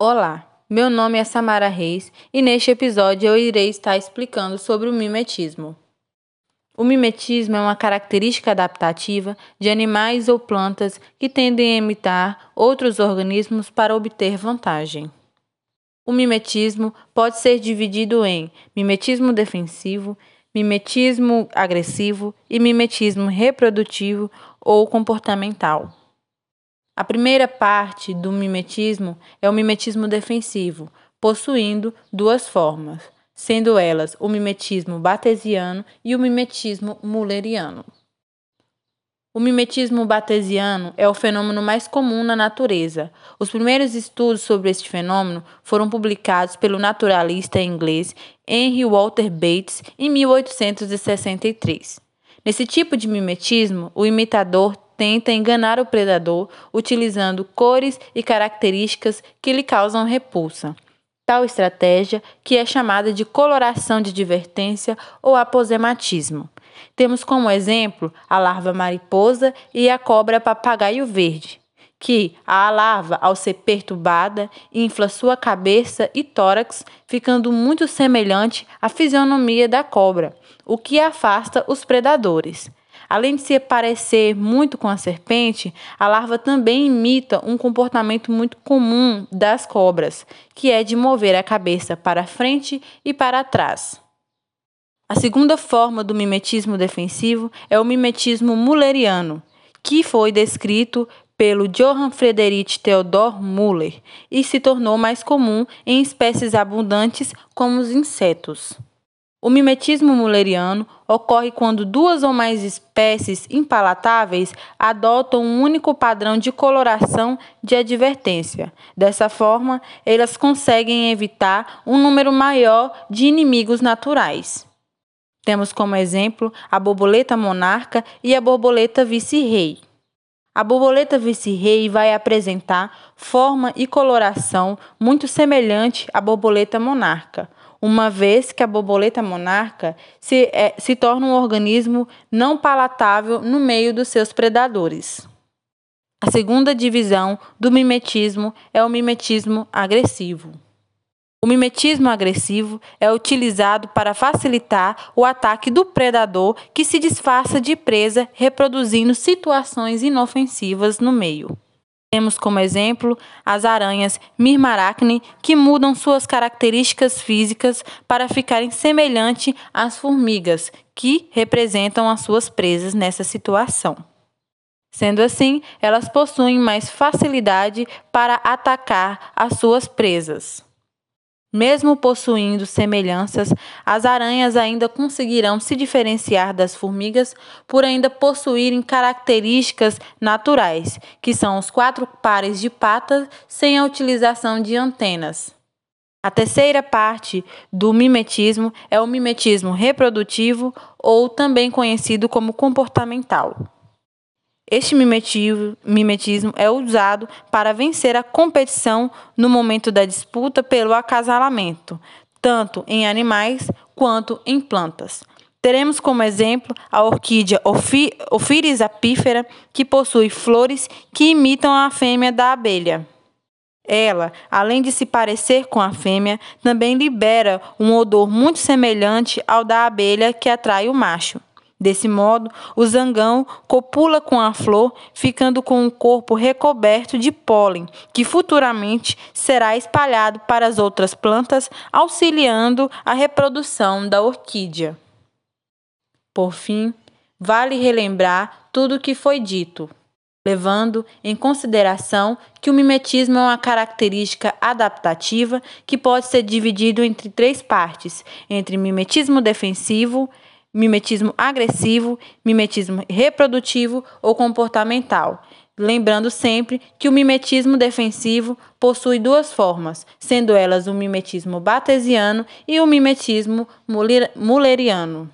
Olá, meu nome é Samara Reis e neste episódio eu irei estar explicando sobre o mimetismo. O mimetismo é uma característica adaptativa de animais ou plantas que tendem a imitar outros organismos para obter vantagem. O mimetismo pode ser dividido em mimetismo defensivo, mimetismo agressivo e mimetismo reprodutivo ou comportamental. A primeira parte do mimetismo é o mimetismo defensivo, possuindo duas formas, sendo elas o mimetismo batesiano e o mimetismo mulleriano. O mimetismo batesiano é o fenômeno mais comum na natureza. Os primeiros estudos sobre este fenômeno foram publicados pelo naturalista inglês Henry Walter Bates em 1863. Nesse tipo de mimetismo, o imitador tenta enganar o predador utilizando cores e características que lhe causam repulsa. Tal estratégia, que é chamada de coloração de advertência ou aposematismo. Temos como exemplo a larva mariposa e a cobra papagaio verde, que a larva, ao ser perturbada, infla sua cabeça e tórax, ficando muito semelhante à fisionomia da cobra, o que afasta os predadores. Além de se parecer muito com a serpente, a larva também imita um comportamento muito comum das cobras, que é de mover a cabeça para frente e para trás. A segunda forma do mimetismo defensivo é o mimetismo mulleriano, que foi descrito pelo Johann Friedrich Theodor Müller e se tornou mais comum em espécies abundantes como os insetos. O mimetismo mulleriano ocorre quando duas ou mais espécies impalatáveis adotam um único padrão de coloração de advertência. Dessa forma, elas conseguem evitar um número maior de inimigos naturais. Temos como exemplo a borboleta monarca e a borboleta vice-rei. A borboleta vice-rei vai apresentar forma e coloração muito semelhante à borboleta monarca uma vez que a borboleta monarca se, é, se torna um organismo não palatável no meio dos seus predadores. A segunda divisão do mimetismo é o mimetismo agressivo. O mimetismo agressivo é utilizado para facilitar o ataque do predador que se disfarça de presa, reproduzindo situações inofensivas no meio. Temos como exemplo as aranhas Mirmaracne, que mudam suas características físicas para ficarem semelhantes às formigas, que representam as suas presas nessa situação. Sendo assim, elas possuem mais facilidade para atacar as suas presas. Mesmo possuindo semelhanças, as aranhas ainda conseguirão se diferenciar das formigas por ainda possuírem características naturais, que são os quatro pares de patas sem a utilização de antenas. A terceira parte do mimetismo é o mimetismo reprodutivo, ou também conhecido como comportamental. Este mimetismo é usado para vencer a competição no momento da disputa pelo acasalamento, tanto em animais quanto em plantas. Teremos como exemplo a orquídea Ophiris apífera, que possui flores que imitam a fêmea da abelha. Ela, além de se parecer com a fêmea, também libera um odor muito semelhante ao da abelha que atrai o macho. Desse modo, o zangão copula com a flor, ficando com o corpo recoberto de pólen, que futuramente será espalhado para as outras plantas, auxiliando a reprodução da orquídea. Por fim, vale relembrar tudo o que foi dito, levando em consideração que o mimetismo é uma característica adaptativa que pode ser dividido entre três partes: entre mimetismo defensivo, mimetismo agressivo, mimetismo reprodutivo ou comportamental. Lembrando sempre que o mimetismo defensivo possui duas formas, sendo elas o mimetismo batesiano e o mimetismo mulleriano.